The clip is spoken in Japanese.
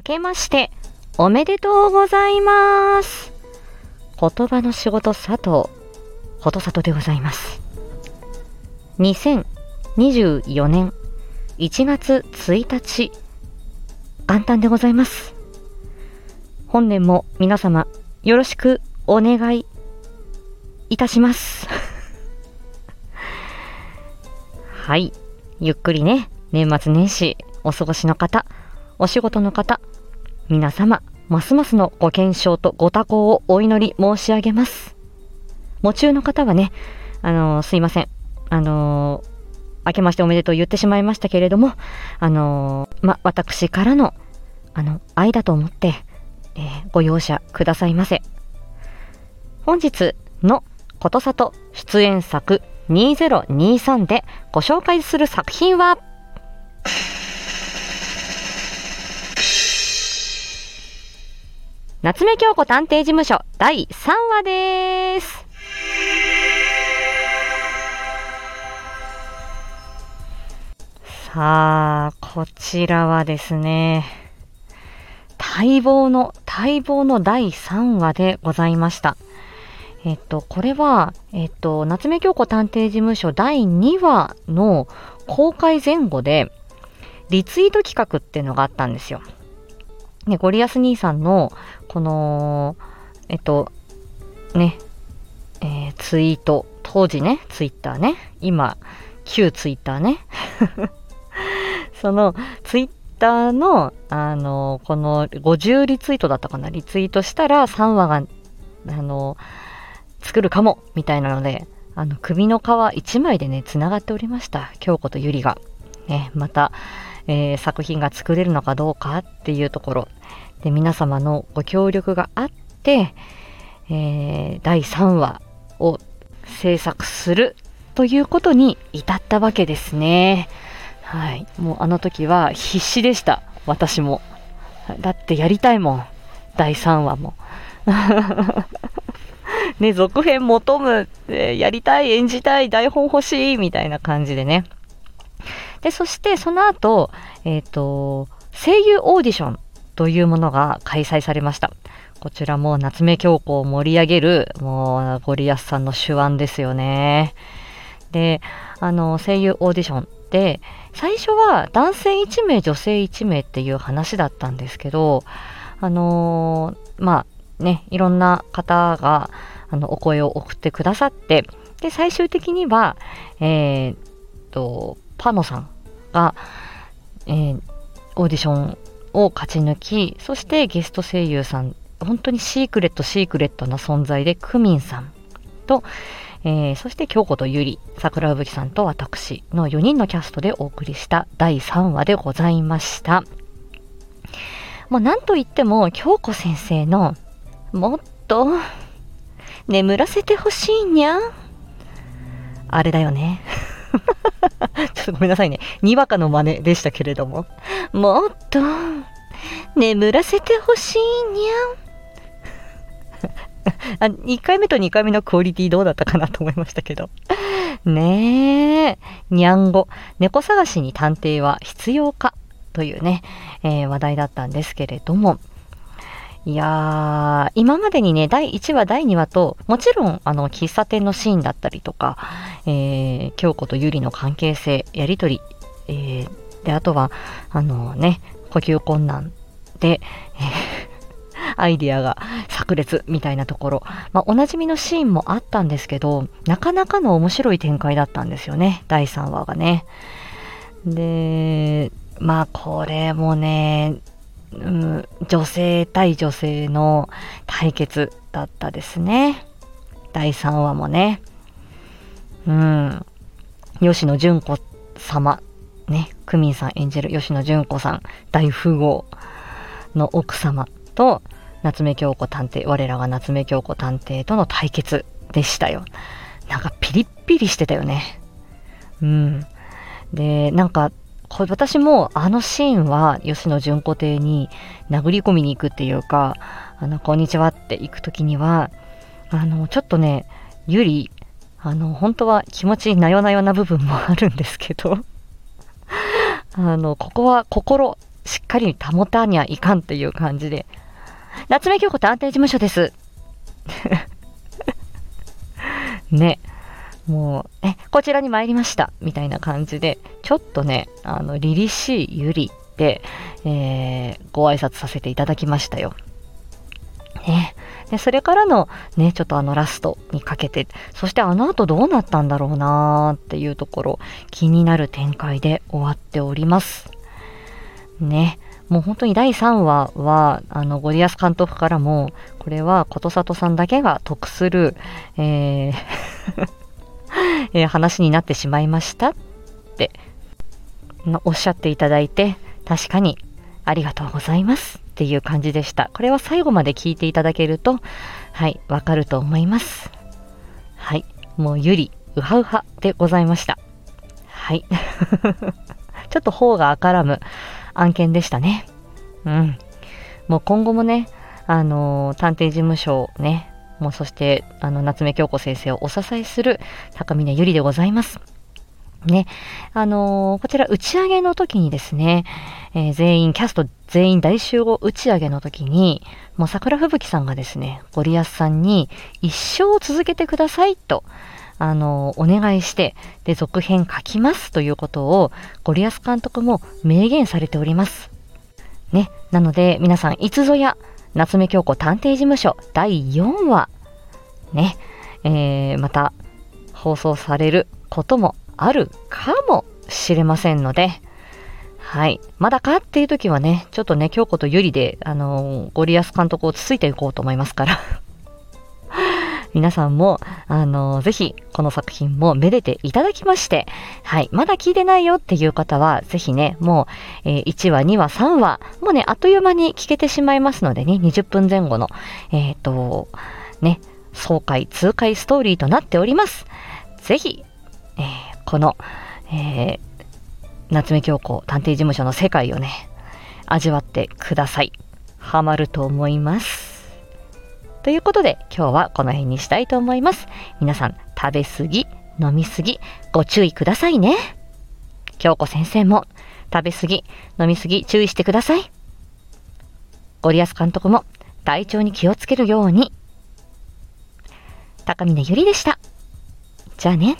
明けましておめでとうございます。言葉の仕事佐藤ことさとでございます。2024年1月1日元旦でございます。本年も皆様よろしくお願いいたします。はい。ゆっくりね年末年始お過ごしの方お仕事の方皆様ますますのご健勝とご多幸をお祈り申し上げます。夢中の方はねあの、すいません。あのー明けましておめでとう言ってしまいましたけれども、あの、ま、私からの、あの、愛だと思って、えー、ご容赦くださいませ。本日のことさと出演作2023でご紹介する作品は、夏目京子探偵事務所第3話です。さあ、こちらはですね、待望の、待望の第3話でございました。えっと、これは、えっと、夏目京子探偵事務所第2話の公開前後で、リツイート企画っていうのがあったんですよ。ね、ゴリアス兄さんの、この、えっと、ね、えー、ツイート、当時ね、ツイッターね、今、旧ツイッターね。そのツイッターの、あの、この50リツイートだったかな、リツイートしたら3話が、あの、作るかも、みたいなので、あの、首の皮1枚でね、繋がっておりました。京子とゆりが。ね、また、えー、作品が作れるのかどうかっていうところ。で、皆様のご協力があって、えー、第3話を制作するということに至ったわけですね。はい。もうあの時は必死でした。私も。だってやりたいもん。第3話も。ね、続編求む、やりたい、演じたい、台本欲しい、みたいな感じでね。で、そしてその後、えっ、ー、と、声優オーディションというものが開催されました。こちらも夏目鏡子を盛り上げる、もう、ゴリアスさんの手腕ですよね。で、あの、声優オーディションって、最初は男性1名、女性1名っていう話だったんですけど、あのー、まあね、いろんな方が、あの、お声を送ってくださって、で、最終的には、えー、っと、パノさんが、えー、オーディションを勝ち抜き、そしてゲスト声優さん、本当にシークレット、シークレットな存在で、クミンさんと、えー、そして京子とゆり、桜吹さんと私の4人のキャストでお送りした第3話でございました。もう何と言っても京子先生のもっと眠らせてほしいにゃあれだよね。ちょっとごめんなさいね。にわかの真似でしたけれども。もっと眠らせてほしいにゃ あ1回目と2回目のクオリティどうだったかなと思いましたけど。ねえ、にゃんご、猫探しに探偵は必要か？というね、えー、話題だったんですけれども、いやー、今までにね、第1話、第2話と、もちろん、あの、喫茶店のシーンだったりとか、えー、京子とゆりの関係性、やりとり、えー、で、あとは、あのね、呼吸困難で、えー アイディアが炸裂みたいなところ、まあ、おなじみのシーンもあったんですけど、なかなかの面白い展開だったんですよね、第3話がね。で、まあこれもね、うん、女性対女性の対決だったですね。第3話もね。うん。吉野純子様、ね、クミンさん演じる吉野純子さん、大富豪の奥様と、夏目京子探偵、我らが夏目京子探偵との対決でしたよ。なんかピリッピリしてたよね。うん。で、なんか、これ私もあのシーンは吉野純子邸に殴り込みに行くっていうか、あの、こんにちはって行く時には、あの、ちょっとね、ゆり、あの、本当は気持ちなよなよな部分もあるんですけど、あの、ここは心しっかり保たにゃいかんっていう感じで。夏目京子探偵事務所です。ね。もう、え、こちらに参りました。みたいな感じで、ちょっとね、あの、凛々しいゆりで、えー、ご挨拶させていただきましたよ。ね。で、それからのね、ちょっとあのラストにかけて、そしてあの後どうなったんだろうなーっていうところ、気になる展開で終わっております。ね。もう本当に第3話は、あの、ゴリアス監督からも、これはことさとさんだけが得する、えーえー、話になってしまいましたって、おっしゃっていただいて、確かにありがとうございますっていう感じでした。これは最後まで聞いていただけると、はい、わかると思います。はい、もうゆり、うはうはでございました。はい。ちょっと方が明らむ案件でしたね。うん。もう今後もね、あのー、探偵事務所をね、もうそして、あの、夏目京子先生をお支えする高峰ゆりでございます。ね、あのー、こちら打ち上げの時にですね、えー、全員、キャスト全員大集合打ち上げの時に、もう桜吹雪さんがですね、ゴリアスさんに一生続けてくださいと、あのー、お願いして、で、続編書きますということを、ゴリアス監督も明言されております。ね、なので、皆さん、いつぞや、夏目鏡子探偵事務所第4話、ね、えー、また放送されることもあるかもしれませんので、はい。まだかっていう時はね、ちょっとね、京子とゆりで、あのー、ゴリアス監督をつついていこうと思いますから。皆さんも、あの、ぜひ、この作品もめでていただきまして、はい。まだ聞いてないよっていう方は、ぜひね、もう、えー、1話、2話、3話、もうね、あっという間に聞けてしまいますのでね、20分前後の、えっ、と、ね、爽快、痛快ストーリーとなっております。ぜひ、えーこの、えー、夏目京子探偵事務所の世界をね、味わってください。ハマると思います。ということで、今日はこの辺にしたいと思います。皆さん、食べ過ぎ、飲み過ぎ、ご注意くださいね。京子先生も、食べ過ぎ、飲み過ぎ、注意してください。ゴリアス監督も、体調に気をつけるように。高峰ゆりでした。じゃあね。